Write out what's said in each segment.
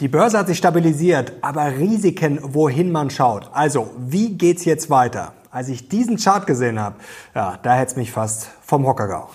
Die Börse hat sich stabilisiert, aber Risiken, wohin man schaut. Also, wie geht's jetzt weiter? Als ich diesen Chart gesehen habe, ja, da hätte es mich fast vom Hocker gehauen.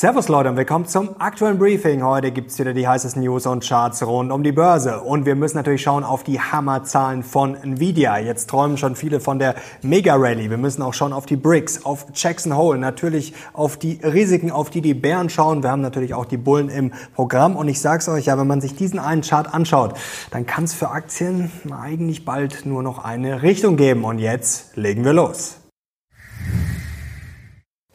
Servus Leute und willkommen zum aktuellen Briefing. Heute gibt's wieder die heißesten News und Charts rund um die Börse. Und wir müssen natürlich schauen auf die Hammerzahlen von Nvidia. Jetzt träumen schon viele von der Mega-Rally. Wir müssen auch schauen auf die Bricks, auf Jackson Hole, natürlich auf die Risiken, auf die die Bären schauen. Wir haben natürlich auch die Bullen im Programm. Und ich sag's euch ja, wenn man sich diesen einen Chart anschaut, dann kann es für Aktien eigentlich bald nur noch eine Richtung geben. Und jetzt legen wir los.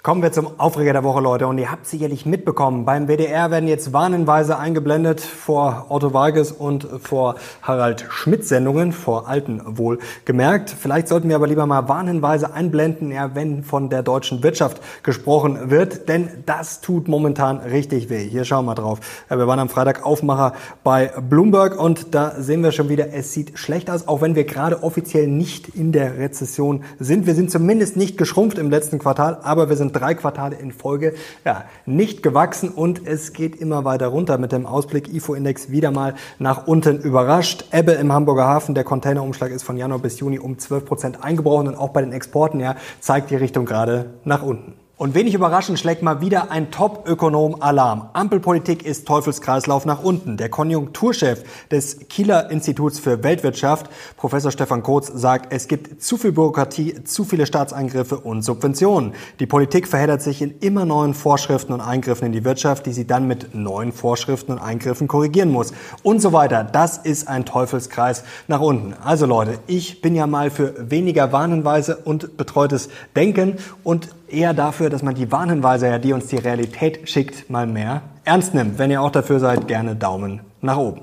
Kommen wir zum Aufreger der Woche, Leute. Und ihr habt sicherlich mitbekommen, beim WDR werden jetzt warnenweise eingeblendet vor Otto Walges und vor Harald Schmidt Sendungen, vor alten wohl gemerkt. Vielleicht sollten wir aber lieber mal warnenweise einblenden, ja, wenn von der deutschen Wirtschaft gesprochen wird, denn das tut momentan richtig weh. Hier schauen wir drauf. Wir waren am Freitag Aufmacher bei Bloomberg und da sehen wir schon wieder, es sieht schlecht aus, auch wenn wir gerade offiziell nicht in der Rezession sind. Wir sind zumindest nicht geschrumpft im letzten Quartal, aber wir sind drei Quartale in Folge ja, nicht gewachsen und es geht immer weiter runter mit dem Ausblick IFO-Index wieder mal nach unten überrascht. Ebbe im Hamburger Hafen, der Containerumschlag ist von Januar bis Juni um 12 Prozent eingebrochen und auch bei den Exporten ja, zeigt die Richtung gerade nach unten. Und wenig überraschend schlägt mal wieder ein Top-Ökonom Alarm. Ampelpolitik ist Teufelskreislauf nach unten. Der Konjunkturchef des Kieler Instituts für Weltwirtschaft, Professor Stefan Kurz, sagt, es gibt zu viel Bürokratie, zu viele Staatseingriffe und Subventionen. Die Politik verheddert sich in immer neuen Vorschriften und Eingriffen in die Wirtschaft, die sie dann mit neuen Vorschriften und Eingriffen korrigieren muss. Und so weiter. Das ist ein Teufelskreis nach unten. Also Leute, ich bin ja mal für weniger Warnhinweise und betreutes Denken und eher dafür, dass man die Warnhinweise, die uns die Realität schickt, mal mehr ernst nimmt. Wenn ihr auch dafür seid, gerne Daumen nach oben.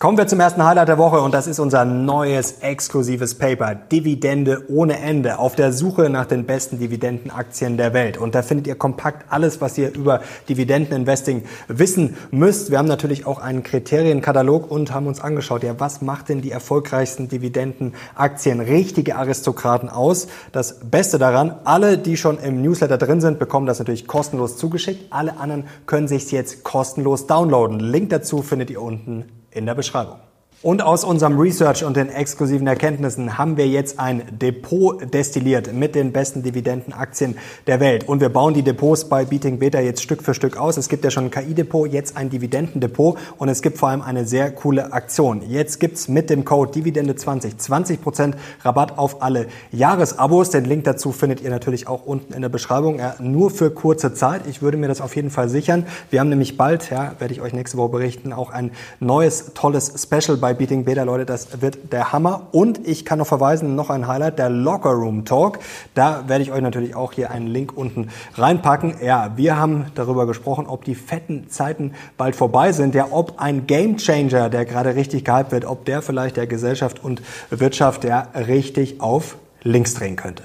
Kommen wir zum ersten Highlight der Woche und das ist unser neues exklusives Paper Dividende ohne Ende auf der Suche nach den besten Dividendenaktien der Welt. Und da findet ihr kompakt alles, was ihr über Dividendeninvesting wissen müsst. Wir haben natürlich auch einen Kriterienkatalog und haben uns angeschaut, ja, was macht denn die erfolgreichsten Dividendenaktien, richtige Aristokraten aus? Das Beste daran, alle, die schon im Newsletter drin sind, bekommen das natürlich kostenlos zugeschickt. Alle anderen können sich jetzt kostenlos downloaden. Link dazu findet ihr unten in der Beschreibung. Und aus unserem Research und den exklusiven Erkenntnissen haben wir jetzt ein Depot destilliert mit den besten Dividendenaktien der Welt. Und wir bauen die Depots bei Beating Beta jetzt Stück für Stück aus. Es gibt ja schon ein KI-Depot, jetzt ein Dividendendepot und es gibt vor allem eine sehr coole Aktion. Jetzt gibt's mit dem Code Dividende20 20% Rabatt auf alle Jahresabos. Den Link dazu findet ihr natürlich auch unten in der Beschreibung. Ja, nur für kurze Zeit. Ich würde mir das auf jeden Fall sichern. Wir haben nämlich bald, ja, werde ich euch nächste Woche berichten, auch ein neues, tolles Special bei bei Beating Beta, Leute, das wird der Hammer. Und ich kann noch verweisen, noch ein Highlight, der Locker Room Talk. Da werde ich euch natürlich auch hier einen Link unten reinpacken. Ja, wir haben darüber gesprochen, ob die fetten Zeiten bald vorbei sind. Ja, ob ein Game Changer, der gerade richtig gehypt wird, ob der vielleicht der Gesellschaft und Wirtschaft ja richtig auf links drehen könnte.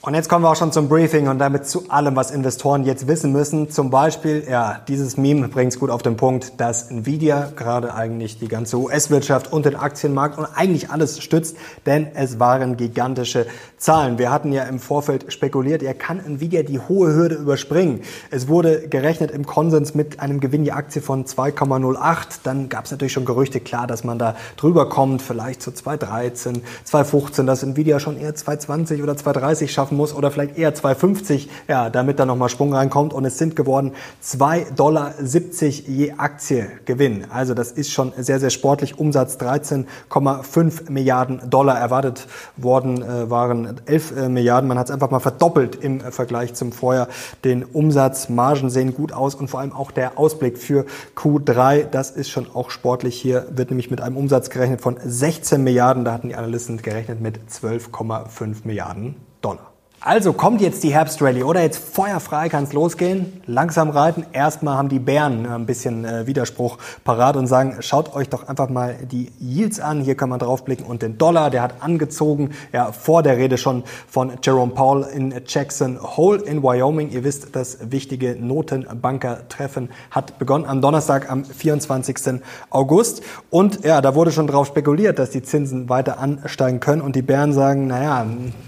Und jetzt kommen wir auch schon zum Briefing und damit zu allem, was Investoren jetzt wissen müssen. Zum Beispiel, ja, dieses Meme bringt es gut auf den Punkt, dass Nvidia gerade eigentlich die ganze US-Wirtschaft und den Aktienmarkt und eigentlich alles stützt, denn es waren gigantische Zahlen. Wir hatten ja im Vorfeld spekuliert, er kann Nvidia die hohe Hürde überspringen. Es wurde gerechnet im Konsens mit einem Gewinn die Aktie von 2,08. Dann gab es natürlich schon Gerüchte, klar, dass man da drüber kommt, vielleicht zu 2,13, 2,15, dass Nvidia schon eher 2,20 oder 2,30 schaffen muss oder vielleicht eher 2,50, ja, damit da nochmal Sprung reinkommt. Und es sind geworden 2,70 Dollar je Aktie Gewinn. Also das ist schon sehr, sehr sportlich. Umsatz 13,5 Milliarden Dollar erwartet worden äh, waren 11 äh, Milliarden. Man hat es einfach mal verdoppelt im äh, Vergleich zum Vorjahr. Den Umsatz, Margen sehen gut aus und vor allem auch der Ausblick für Q3, das ist schon auch sportlich. Hier wird nämlich mit einem Umsatz gerechnet von 16 Milliarden. Da hatten die Analysten gerechnet mit 12,5 Milliarden Dollar. Also kommt jetzt die Herbstrally oder jetzt feuerfrei kann es losgehen. Langsam reiten. Erstmal haben die Bären ein bisschen äh, Widerspruch parat und sagen, schaut euch doch einfach mal die Yields an. Hier kann man draufblicken und den Dollar, der hat angezogen. Ja, vor der Rede schon von Jerome Powell in Jackson Hole in Wyoming. Ihr wisst, das wichtige Notenbanker-Treffen hat begonnen am Donnerstag, am 24. August. Und ja, da wurde schon darauf spekuliert, dass die Zinsen weiter ansteigen können. Und die Bären sagen, naja,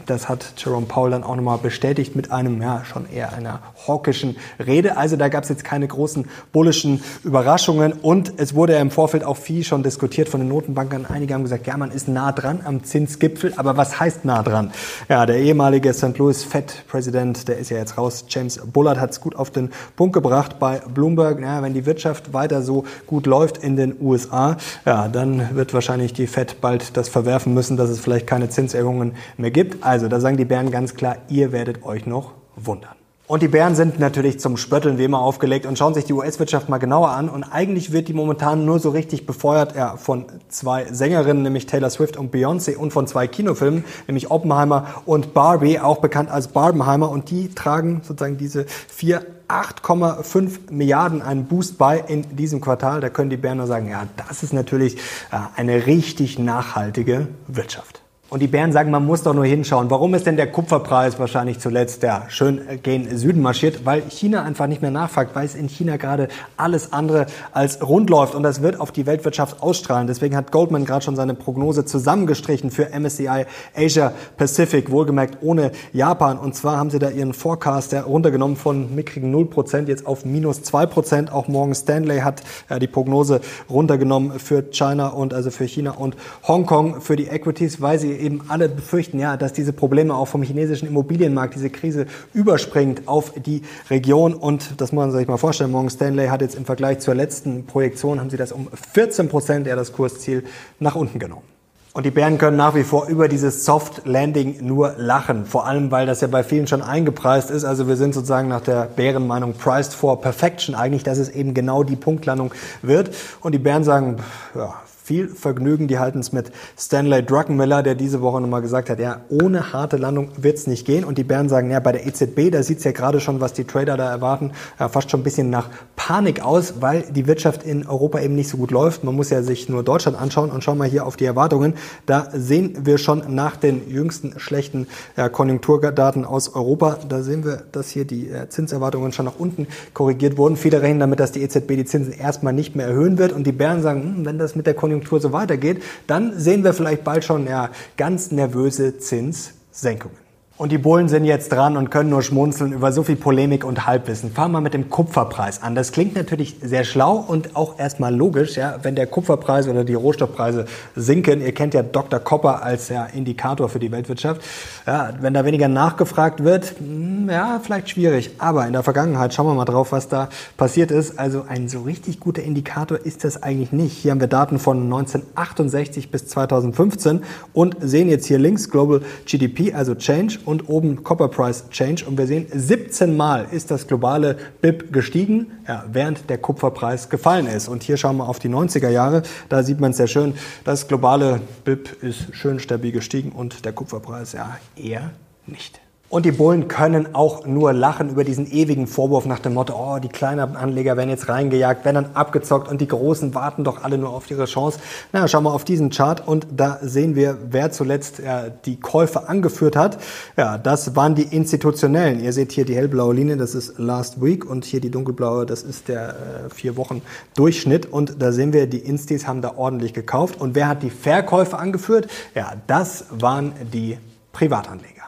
das hat Jerome Powell dann dann auch nochmal bestätigt mit einem, ja, schon eher einer hawkischen Rede. Also da gab es jetzt keine großen bullischen Überraschungen und es wurde ja im Vorfeld auch viel schon diskutiert von den Notenbankern. Einige haben gesagt, ja, man ist nah dran am Zinsgipfel, aber was heißt nah dran? Ja, der ehemalige St. Louis Fed-Präsident, der ist ja jetzt raus, James Bullard hat es gut auf den Punkt gebracht bei Bloomberg. Ja, wenn die Wirtschaft weiter so gut läuft in den USA, ja, dann wird wahrscheinlich die Fed bald das verwerfen müssen, dass es vielleicht keine Zinserhöhungen mehr gibt. Also da sagen die Bären ganz klar, ihr werdet euch noch wundern. Und die Bären sind natürlich zum Spötteln wie immer aufgelegt und schauen sich die US-Wirtschaft mal genauer an. Und eigentlich wird die momentan nur so richtig befeuert ja, von zwei Sängerinnen, nämlich Taylor Swift und Beyoncé und von zwei Kinofilmen, nämlich Oppenheimer und Barbie, auch bekannt als Barbenheimer. Und die tragen sozusagen diese vier 8,5 Milliarden einen Boost bei in diesem Quartal. Da können die Bären nur sagen, ja, das ist natürlich äh, eine richtig nachhaltige Wirtschaft. Und die Bären sagen, man muss doch nur hinschauen. Warum ist denn der Kupferpreis wahrscheinlich zuletzt ja, schön gen Süden marschiert? Weil China einfach nicht mehr nachfragt, weil es in China gerade alles andere als rund läuft. Und das wird auf die Weltwirtschaft ausstrahlen. Deswegen hat Goldman gerade schon seine Prognose zusammengestrichen für MSCI Asia Pacific, wohlgemerkt ohne Japan. Und zwar haben sie da ihren Forecast runtergenommen von mickrigen 0% jetzt auf minus 2%. Auch Morgan Stanley hat die Prognose runtergenommen für China und also für China und Hongkong für die Equities, weil sie eben alle befürchten, ja, dass diese Probleme auch vom chinesischen Immobilienmarkt, diese Krise überspringt auf die Region. Und das muss man sich mal vorstellen. Morgan Stanley hat jetzt im Vergleich zur letzten Projektion, haben sie das um 14 Prozent, eher das Kursziel, nach unten genommen. Und die Bären können nach wie vor über dieses Soft Landing nur lachen. Vor allem, weil das ja bei vielen schon eingepreist ist. Also wir sind sozusagen nach der Bärenmeinung priced for perfection eigentlich, dass es eben genau die Punktlandung wird. Und die Bären sagen, ja, viel Vergnügen. Die halten es mit Stanley Druckenmiller, der diese Woche nochmal gesagt hat, ja, ohne harte Landung wird es nicht gehen. Und die Bären sagen, ja, bei der EZB, da sieht es ja gerade schon, was die Trader da erwarten, ja, fast schon ein bisschen nach Panik aus, weil die Wirtschaft in Europa eben nicht so gut läuft. Man muss ja sich nur Deutschland anschauen und schauen mal hier auf die Erwartungen. Da sehen wir schon nach den jüngsten schlechten ja, Konjunkturdaten aus Europa, da sehen wir, dass hier die äh, Zinserwartungen schon nach unten korrigiert wurden. Viele rechnen damit, dass die EZB die Zinsen erstmal nicht mehr erhöhen wird. Und die Bären sagen, hm, wenn das mit der Konjunktur Konjunktur so weitergeht, dann sehen wir vielleicht bald schon ja, ganz nervöse Zinssenkungen. Und die Bullen sind jetzt dran und können nur schmunzeln über so viel Polemik und Halbwissen. Fahren wir mit dem Kupferpreis an. Das klingt natürlich sehr schlau und auch erstmal logisch, ja, wenn der Kupferpreis oder die Rohstoffpreise sinken. Ihr kennt ja Dr. Copper als ja, Indikator für die Weltwirtschaft. Ja, wenn da weniger nachgefragt wird, hm, ja, vielleicht schwierig. Aber in der Vergangenheit schauen wir mal drauf, was da passiert ist. Also ein so richtig guter Indikator ist das eigentlich nicht. Hier haben wir Daten von 1968 bis 2015 und sehen jetzt hier links Global GDP, also Change und oben Copper Price Change. Und wir sehen, 17 Mal ist das globale BIP gestiegen, ja, während der Kupferpreis gefallen ist. Und hier schauen wir auf die 90er Jahre. Da sieht man es sehr schön. Das globale BIP ist schön stabil gestiegen und der Kupferpreis ja eher nicht. Und die Bullen können auch nur lachen über diesen ewigen Vorwurf nach dem Motto, oh, die kleinen Anleger werden jetzt reingejagt, werden dann abgezockt und die Großen warten doch alle nur auf ihre Chance. Na, schauen wir auf diesen Chart und da sehen wir, wer zuletzt ja, die Käufe angeführt hat. Ja, das waren die institutionellen. Ihr seht hier die hellblaue Linie, das ist Last Week und hier die dunkelblaue, das ist der äh, vier Wochen Durchschnitt und da sehen wir, die Instis haben da ordentlich gekauft. Und wer hat die Verkäufe angeführt? Ja, das waren die Privatanleger.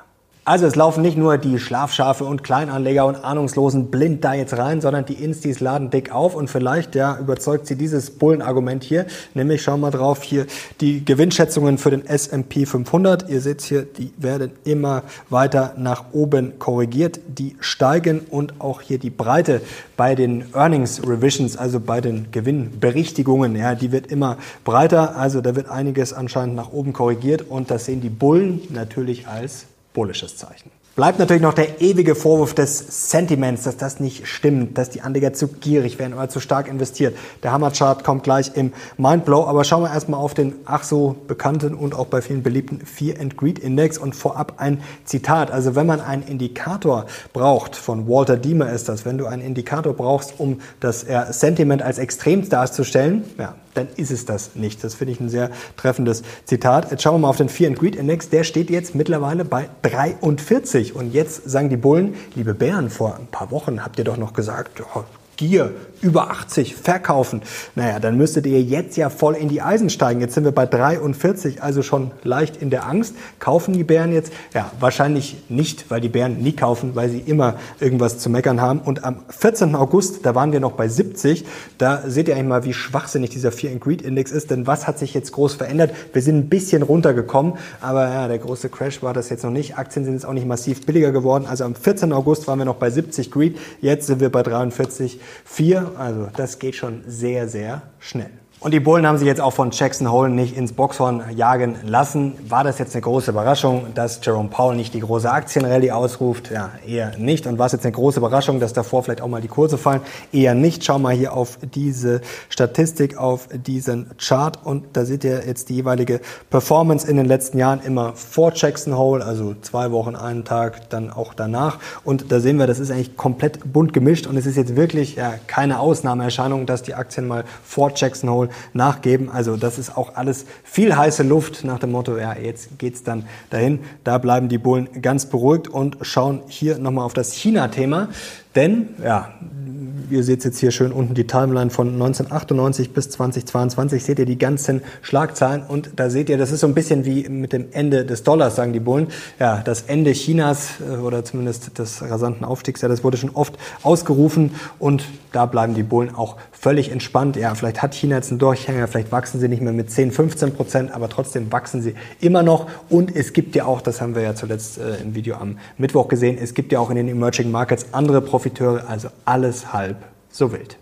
Also es laufen nicht nur die Schlafschafe und Kleinanleger und Ahnungslosen blind da jetzt rein, sondern die Instis laden dick auf und vielleicht ja überzeugt sie dieses Bullenargument hier. Nämlich schauen wir drauf hier die Gewinnschätzungen für den S&P 500. Ihr seht hier, die werden immer weiter nach oben korrigiert. Die steigen und auch hier die Breite bei den Earnings Revisions, also bei den Gewinnberichtigungen, ja, die wird immer breiter. Also da wird einiges anscheinend nach oben korrigiert und das sehen die Bullen natürlich als bullisches Zeichen. Bleibt natürlich noch der ewige Vorwurf des Sentiments, dass das nicht stimmt, dass die Anleger zu gierig werden oder zu stark investiert. Der Hammerchart kommt gleich im Mindblow, aber schauen wir erstmal auf den ach so bekannten und auch bei vielen beliebten Fear and Greed Index und vorab ein Zitat. Also wenn man einen Indikator braucht, von Walter Diemer ist das, wenn du einen Indikator brauchst, um das Sentiment als extrem darzustellen, ja, dann ist es das nicht. Das finde ich ein sehr treffendes Zitat. Jetzt schauen wir mal auf den Fear and Greed Index. Der steht jetzt mittlerweile bei 43. Und jetzt sagen die Bullen, liebe Bären, vor ein paar Wochen habt ihr doch noch gesagt, oh, Gier über 80 verkaufen. Naja, dann müsstet ihr jetzt ja voll in die Eisen steigen. Jetzt sind wir bei 43, also schon leicht in der Angst. Kaufen die Bären jetzt? Ja, wahrscheinlich nicht, weil die Bären nie kaufen, weil sie immer irgendwas zu meckern haben. Und am 14. August, da waren wir noch bei 70. Da seht ihr eigentlich mal, wie schwachsinnig dieser Fear and Greed Index ist. Denn was hat sich jetzt groß verändert? Wir sind ein bisschen runtergekommen, aber ja, der große Crash war das jetzt noch nicht. Aktien sind jetzt auch nicht massiv billiger geworden. Also am 14. August waren wir noch bei 70 Greed. Jetzt sind wir bei 43, 4. Also das geht schon sehr, sehr schnell. Und die Bullen haben sich jetzt auch von Jackson Hole nicht ins Boxhorn jagen lassen. War das jetzt eine große Überraschung, dass Jerome Powell nicht die große Aktienrallye ausruft? Ja, eher nicht. Und war es jetzt eine große Überraschung, dass davor vielleicht auch mal die Kurse fallen? Eher nicht. Schau mal hier auf diese Statistik, auf diesen Chart. Und da seht ihr jetzt die jeweilige Performance in den letzten Jahren immer vor Jackson Hole, also zwei Wochen, einen Tag, dann auch danach. Und da sehen wir, das ist eigentlich komplett bunt gemischt. Und es ist jetzt wirklich ja, keine Ausnahmeerscheinung, dass die Aktien mal vor Jackson Hole nachgeben. Also das ist auch alles viel heiße Luft nach dem Motto, ja, jetzt geht's dann dahin. Da bleiben die Bullen ganz beruhigt und schauen hier nochmal auf das China-Thema. Denn, ja, ihr seht jetzt hier schön unten die Timeline von 1998 bis 2022, seht ihr die ganzen Schlagzeilen? Und da seht ihr, das ist so ein bisschen wie mit dem Ende des Dollars, sagen die Bullen. Ja, das Ende Chinas äh, oder zumindest des rasanten Aufstiegs, ja, das wurde schon oft ausgerufen. Und da bleiben die Bullen auch völlig entspannt. Ja, vielleicht hat China jetzt einen Durchhänger, vielleicht wachsen sie nicht mehr mit 10, 15 Prozent, aber trotzdem wachsen sie immer noch. Und es gibt ja auch, das haben wir ja zuletzt äh, im Video am Mittwoch gesehen, es gibt ja auch in den Emerging Markets andere Profiteure, also alles halb so wild.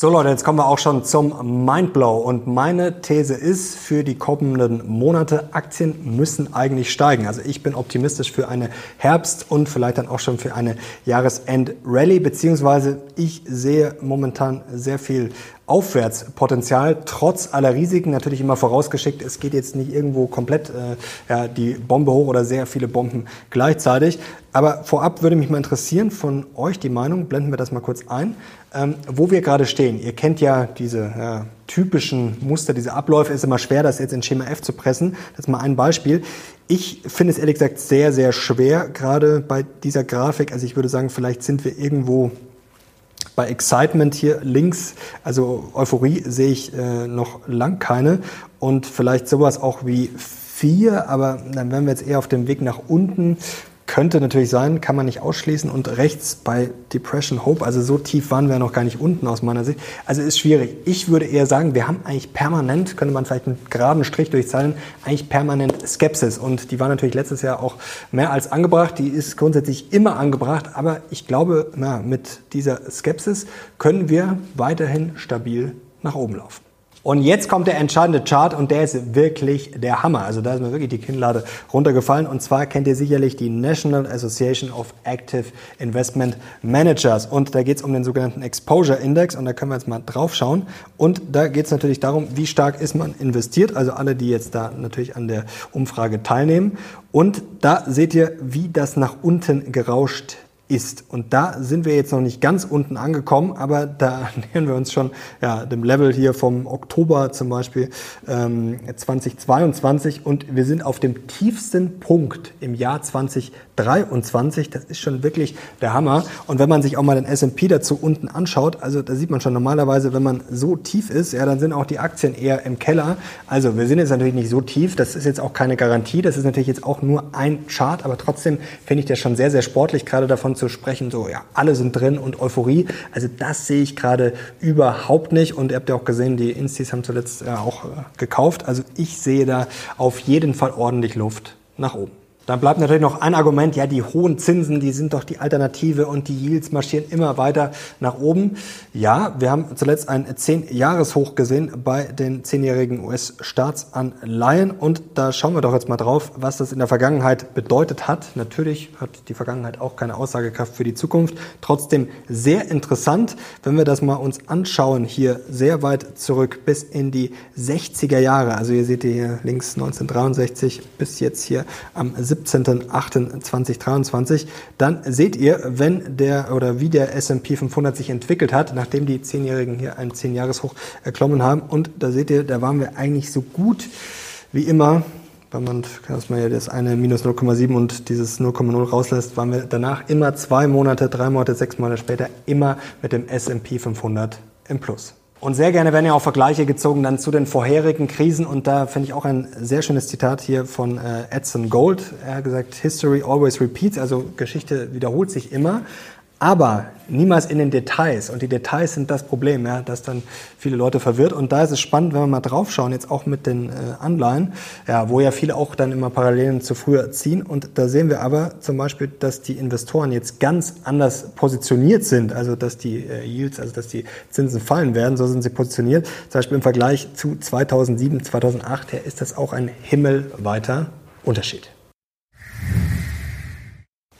So Leute, jetzt kommen wir auch schon zum Mindblow und meine These ist, für die kommenden Monate, Aktien müssen eigentlich steigen. Also ich bin optimistisch für eine Herbst- und vielleicht dann auch schon für eine Jahresend-Rally, beziehungsweise ich sehe momentan sehr viel Aufwärtspotenzial, trotz aller Risiken, natürlich immer vorausgeschickt, es geht jetzt nicht irgendwo komplett äh, ja, die Bombe hoch oder sehr viele Bomben gleichzeitig. Aber vorab würde mich mal interessieren von euch die Meinung, blenden wir das mal kurz ein, ähm, wo wir gerade stehen. Ihr kennt ja diese ja, typischen Muster, diese Abläufe, ist immer schwer, das jetzt in Schema F zu pressen. Das ist mal ein Beispiel. Ich finde es ehrlich gesagt sehr, sehr schwer, gerade bei dieser Grafik. Also ich würde sagen, vielleicht sind wir irgendwo bei Excitement hier links, also Euphorie, sehe ich äh, noch lang keine. Und vielleicht sowas auch wie vier, aber dann wären wir jetzt eher auf dem Weg nach unten. Könnte natürlich sein, kann man nicht ausschließen. Und rechts bei Depression Hope, also so tief waren wir noch gar nicht unten aus meiner Sicht. Also ist schwierig. Ich würde eher sagen, wir haben eigentlich permanent, könnte man vielleicht einen geraden Strich durchzeichnen, eigentlich permanent Skepsis. Und die war natürlich letztes Jahr auch mehr als angebracht. Die ist grundsätzlich immer angebracht. Aber ich glaube, na, mit dieser Skepsis können wir weiterhin stabil nach oben laufen. Und jetzt kommt der entscheidende Chart und der ist wirklich der Hammer. Also da ist mir wirklich die Kinnlade runtergefallen. Und zwar kennt ihr sicherlich die National Association of Active Investment Managers. Und da geht es um den sogenannten Exposure Index. Und da können wir jetzt mal drauf schauen. Und da geht es natürlich darum, wie stark ist man investiert. Also alle, die jetzt da natürlich an der Umfrage teilnehmen. Und da seht ihr, wie das nach unten gerauscht ist. Und da sind wir jetzt noch nicht ganz unten angekommen, aber da nähern wir uns schon ja, dem Level hier vom Oktober zum Beispiel ähm, 2022 und wir sind auf dem tiefsten Punkt im Jahr 2023. Das ist schon wirklich der Hammer. Und wenn man sich auch mal den S&P dazu unten anschaut, also da sieht man schon normalerweise, wenn man so tief ist, ja, dann sind auch die Aktien eher im Keller. Also wir sind jetzt natürlich nicht so tief. Das ist jetzt auch keine Garantie. Das ist natürlich jetzt auch nur ein Chart, aber trotzdem finde ich das schon sehr, sehr sportlich, gerade davon zu sprechen, so ja, alle sind drin und Euphorie. Also das sehe ich gerade überhaupt nicht. Und ihr habt ja auch gesehen, die Instis haben zuletzt ja auch äh, gekauft. Also ich sehe da auf jeden Fall ordentlich Luft nach oben. Dann bleibt natürlich noch ein Argument, ja, die hohen Zinsen, die sind doch die Alternative und die Yields marschieren immer weiter nach oben. Ja, wir haben zuletzt ein 10-Jahres-Hoch gesehen bei den 10-jährigen US-Staatsanleihen und da schauen wir doch jetzt mal drauf, was das in der Vergangenheit bedeutet hat. Natürlich hat die Vergangenheit auch keine Aussagekraft für die Zukunft. Trotzdem sehr interessant, wenn wir das mal uns anschauen, hier sehr weit zurück bis in die 60er Jahre. Also ihr seht hier links 1963 bis jetzt hier am 17.08.2023, dann seht ihr, wenn der oder wie der S&P 500 sich entwickelt hat, nachdem die Zehnjährigen hier ein 10-Jahres-Hoch erklommen haben. Und da seht ihr, da waren wir eigentlich so gut wie immer weil man, dass das eine minus 0,7 und dieses 0,0 rauslässt, waren wir danach immer zwei Monate, drei Monate, sechs Monate später immer mit dem S&P 500 im Plus. Und sehr gerne werden ja auch Vergleiche gezogen dann zu den vorherigen Krisen. Und da finde ich auch ein sehr schönes Zitat hier von äh, Edson Gold. Er hat gesagt, History always repeats, also Geschichte wiederholt sich immer aber niemals in den Details. Und die Details sind das Problem, ja, das dann viele Leute verwirrt. Und da ist es spannend, wenn wir mal draufschauen, jetzt auch mit den äh, Anleihen, ja, wo ja viele auch dann immer Parallelen zu früher ziehen. Und da sehen wir aber zum Beispiel, dass die Investoren jetzt ganz anders positioniert sind, also dass die äh, Yields, also dass die Zinsen fallen werden, so sind sie positioniert. Zum Beispiel im Vergleich zu 2007, 2008, ja, ist das auch ein himmelweiter Unterschied.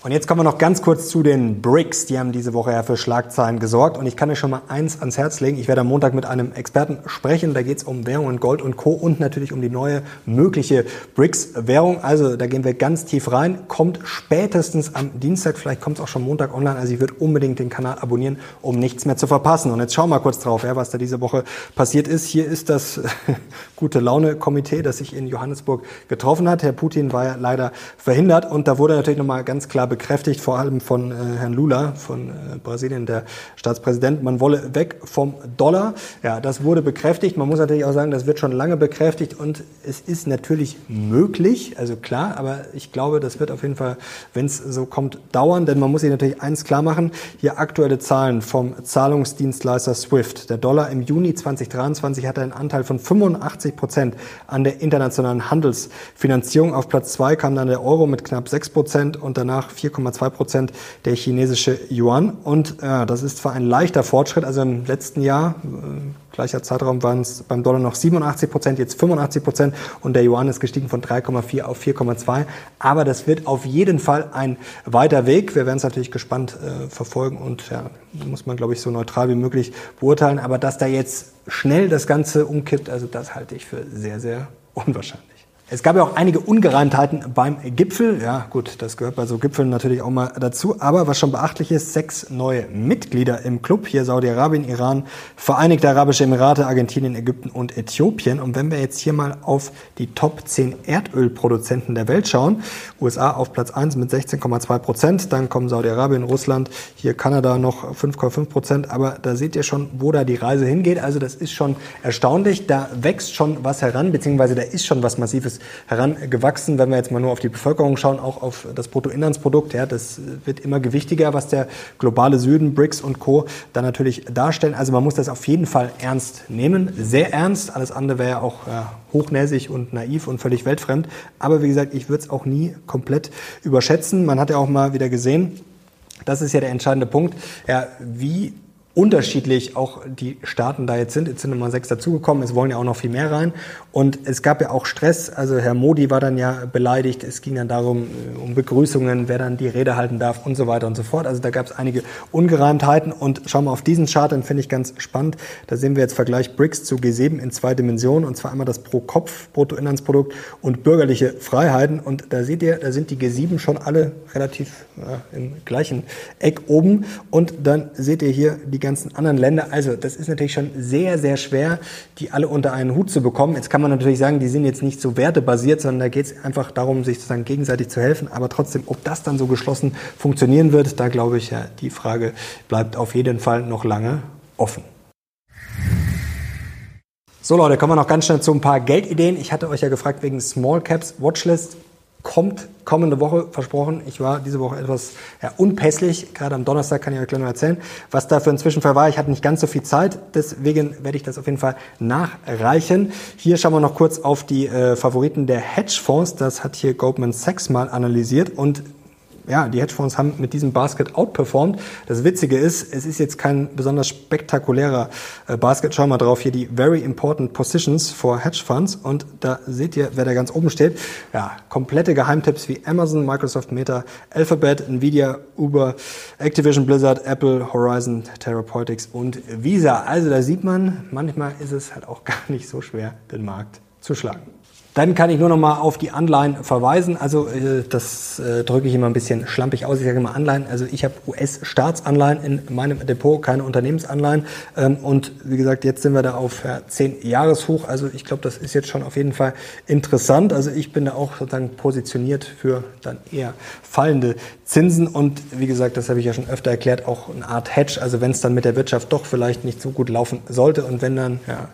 Und jetzt kommen wir noch ganz kurz zu den BRICS. Die haben diese Woche ja für Schlagzeilen gesorgt. Und ich kann euch schon mal eins ans Herz legen. Ich werde am Montag mit einem Experten sprechen. Da geht es um Währungen, Gold und Co. und natürlich um die neue mögliche BRICS-Währung. Also da gehen wir ganz tief rein. Kommt spätestens am Dienstag. Vielleicht kommt es auch schon Montag online. Also ich würde unbedingt den Kanal abonnieren, um nichts mehr zu verpassen. Und jetzt schauen wir mal kurz drauf, ja, was da diese Woche passiert ist. Hier ist das gute Laune-Komitee, das sich in Johannesburg getroffen hat. Herr Putin war ja leider verhindert. Und da wurde natürlich nochmal ganz klar bekräftigt, vor allem von äh, Herrn Lula von äh, Brasilien, der Staatspräsident, man wolle weg vom Dollar. Ja, das wurde bekräftigt. Man muss natürlich auch sagen, das wird schon lange bekräftigt und es ist natürlich möglich, also klar, aber ich glaube, das wird auf jeden Fall, wenn es so kommt, dauern, denn man muss sich natürlich eins klar machen, hier aktuelle Zahlen vom Zahlungsdienstleister SWIFT. Der Dollar im Juni 2023 hatte einen Anteil von 85 Prozent an der internationalen Handelsfinanzierung. Auf Platz zwei kam dann der Euro mit knapp 6 Prozent und danach 4,2 Prozent der chinesische Yuan. Und äh, das ist zwar ein leichter Fortschritt, also im letzten Jahr, äh, gleicher Zeitraum, waren es beim Dollar noch 87 Prozent, jetzt 85 Prozent und der Yuan ist gestiegen von 3,4 auf 4,2. Aber das wird auf jeden Fall ein weiter Weg. Wir werden es natürlich gespannt äh, verfolgen und ja, muss man, glaube ich, so neutral wie möglich beurteilen. Aber dass da jetzt schnell das Ganze umkippt, also das halte ich für sehr, sehr unwahrscheinlich. Es gab ja auch einige Ungereimtheiten beim Gipfel. Ja, gut, das gehört bei so Gipfeln natürlich auch mal dazu. Aber was schon beachtlich ist, sechs neue Mitglieder im Club. Hier Saudi-Arabien, Iran, Vereinigte Arabische Emirate, Argentinien, Ägypten und Äthiopien. Und wenn wir jetzt hier mal auf die Top 10 Erdölproduzenten der Welt schauen, USA auf Platz 1 mit 16,2 Prozent, dann kommen Saudi-Arabien, Russland, hier Kanada noch 5,5 Prozent. Aber da seht ihr schon, wo da die Reise hingeht. Also das ist schon erstaunlich. Da wächst schon was heran, beziehungsweise da ist schon was Massives herangewachsen. Wenn wir jetzt mal nur auf die Bevölkerung schauen, auch auf das Bruttoinlandsprodukt, ja, das wird immer gewichtiger, was der globale Süden, BRICS und Co. da natürlich darstellen. Also man muss das auf jeden Fall ernst nehmen, sehr ernst. Alles andere wäre ja auch ja, hochnäsig und naiv und völlig weltfremd. Aber wie gesagt, ich würde es auch nie komplett überschätzen. Man hat ja auch mal wieder gesehen, das ist ja der entscheidende Punkt, ja, wie unterschiedlich auch die Staaten da jetzt sind. Jetzt sind nochmal sechs dazugekommen, es wollen ja auch noch viel mehr rein. Und es gab ja auch Stress, also Herr Modi war dann ja beleidigt, es ging dann darum, äh, um Begrüßungen, wer dann die Rede halten darf und so weiter und so fort. Also da gab es einige Ungereimtheiten und schauen wir auf diesen Chart, den finde ich ganz spannend. Da sehen wir jetzt Vergleich BRICS zu G7 in zwei Dimensionen und zwar einmal das Pro-Kopf-Bruttoinlandsprodukt und bürgerliche Freiheiten. Und da seht ihr, da sind die G7 schon alle relativ ja, im gleichen Eck oben und dann seht ihr hier die ganzen anderen Länder. Also das ist natürlich schon sehr, sehr schwer, die alle unter einen Hut zu bekommen. Jetzt kann man natürlich sagen, die sind jetzt nicht so wertebasiert, sondern da geht es einfach darum, sich sozusagen gegenseitig zu helfen. Aber trotzdem, ob das dann so geschlossen funktionieren wird, da glaube ich, ja, die Frage bleibt auf jeden Fall noch lange offen. So Leute, kommen wir noch ganz schnell zu ein paar Geldideen. Ich hatte euch ja gefragt wegen Small Caps Watchlist kommt kommende Woche versprochen. Ich war diese Woche etwas ja, unpässlich. Gerade am Donnerstag kann ich euch gleich noch erzählen, was da für ein Zwischenfall war. Ich hatte nicht ganz so viel Zeit, deswegen werde ich das auf jeden Fall nachreichen. Hier schauen wir noch kurz auf die äh, Favoriten der Hedgefonds. Das hat hier Goldman Sachs mal analysiert und ja, die Hedgefonds haben mit diesem Basket outperformed. Das Witzige ist, es ist jetzt kein besonders spektakulärer äh, Basket. Schau mal drauf, hier die Very Important Positions for Hedge Funds. Und da seht ihr, wer da ganz oben steht. Ja, komplette Geheimtipps wie Amazon, Microsoft Meta, Alphabet, Nvidia, Uber, Activision Blizzard, Apple, Horizon, Therapeutics und Visa. Also da sieht man, manchmal ist es halt auch gar nicht so schwer, den Markt zu schlagen. Dann kann ich nur noch mal auf die Anleihen verweisen. Also äh, das äh, drücke ich immer ein bisschen schlampig aus. Ich sage immer Anleihen. Also ich habe US-Staatsanleihen in meinem Depot, keine Unternehmensanleihen. Ähm, und wie gesagt, jetzt sind wir da auf ja, 10 Jahreshoch. Also ich glaube, das ist jetzt schon auf jeden Fall interessant. Also ich bin da auch sozusagen positioniert für dann eher fallende Zinsen. Und wie gesagt, das habe ich ja schon öfter erklärt, auch eine Art Hedge. Also wenn es dann mit der Wirtschaft doch vielleicht nicht so gut laufen sollte und wenn dann ja,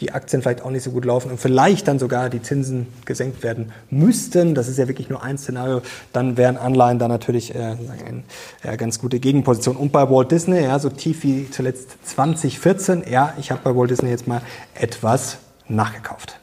die Aktien vielleicht auch nicht so gut laufen und vielleicht dann sogar die Zinsen Zinsen gesenkt werden müssten, das ist ja wirklich nur ein Szenario, dann wären Anleihen da natürlich äh, eine äh, ganz gute Gegenposition. Und bei Walt Disney, ja, so tief wie zuletzt 2014, ja, ich habe bei Walt Disney jetzt mal etwas nachgekauft.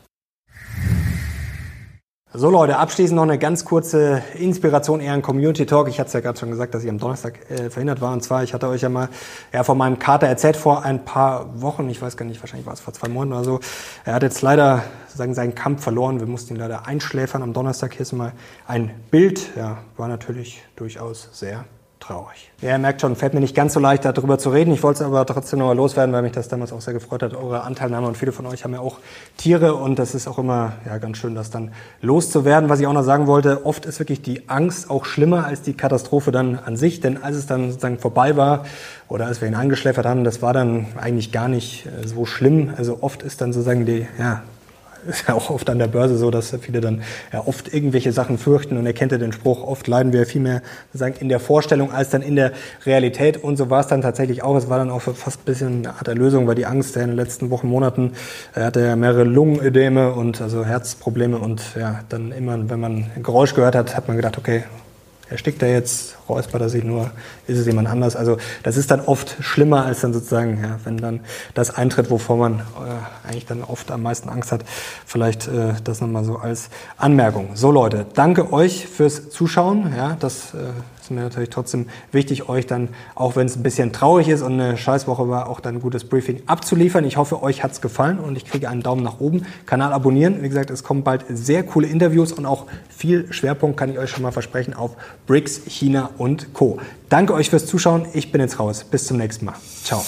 So Leute, abschließend noch eine ganz kurze Inspiration, eher ein Community Talk. Ich hatte es ja gerade schon gesagt, dass ich am Donnerstag äh, verhindert war. Und zwar, ich hatte euch ja mal ja, von meinem Kater erzählt vor ein paar Wochen, ich weiß gar nicht, wahrscheinlich war es vor zwei Monaten oder so. Er hat jetzt leider sozusagen seinen Kampf verloren. Wir mussten ihn leider einschläfern am Donnerstag. Hier ist mal ein Bild. Ja, war natürlich durchaus sehr traurig. Ja, ihr merkt schon, fällt mir nicht ganz so leicht, darüber zu reden. Ich wollte es aber trotzdem nochmal loswerden, weil mich das damals auch sehr gefreut hat, eure Anteilnahme. Und viele von euch haben ja auch Tiere und das ist auch immer ja, ganz schön, das dann loszuwerden. Was ich auch noch sagen wollte, oft ist wirklich die Angst auch schlimmer als die Katastrophe dann an sich. Denn als es dann sozusagen vorbei war oder als wir ihn eingeschläfert haben, das war dann eigentlich gar nicht äh, so schlimm. Also oft ist dann sozusagen die, ja, ist ja auch oft an der Börse so, dass viele dann ja oft irgendwelche Sachen fürchten und er kennt ja den Spruch, oft leiden wir viel mehr sagen, in der Vorstellung als dann in der Realität und so war es dann tatsächlich auch. Es war dann auch fast ein bisschen eine Art der Lösung, weil die Angst der in den letzten Wochen, Monaten, er hatte ja mehrere Lungenödeme und also Herzprobleme und ja, dann immer, wenn man ein Geräusch gehört hat, hat man gedacht, okay, erstickt er jetzt, räuspert er sich nur, ist es jemand anders. Also das ist dann oft schlimmer als dann sozusagen, ja, wenn dann das eintritt, wovor man äh, eigentlich dann oft am meisten Angst hat. Vielleicht äh, das nochmal so als Anmerkung. So Leute, danke euch fürs Zuschauen. Ja, das äh, ist mir natürlich trotzdem wichtig, euch dann, auch wenn es ein bisschen traurig ist und eine Scheißwoche war, auch dann ein gutes Briefing abzuliefern. Ich hoffe, euch hat's gefallen und ich kriege einen Daumen nach oben. Kanal abonnieren. Wie gesagt, es kommen bald sehr coole Interviews und auch viel Schwerpunkt, kann ich euch schon mal versprechen, auf BRICS, China und Co. Danke euch fürs Zuschauen. Ich bin jetzt raus. Bis zum nächsten Mal. Ciao.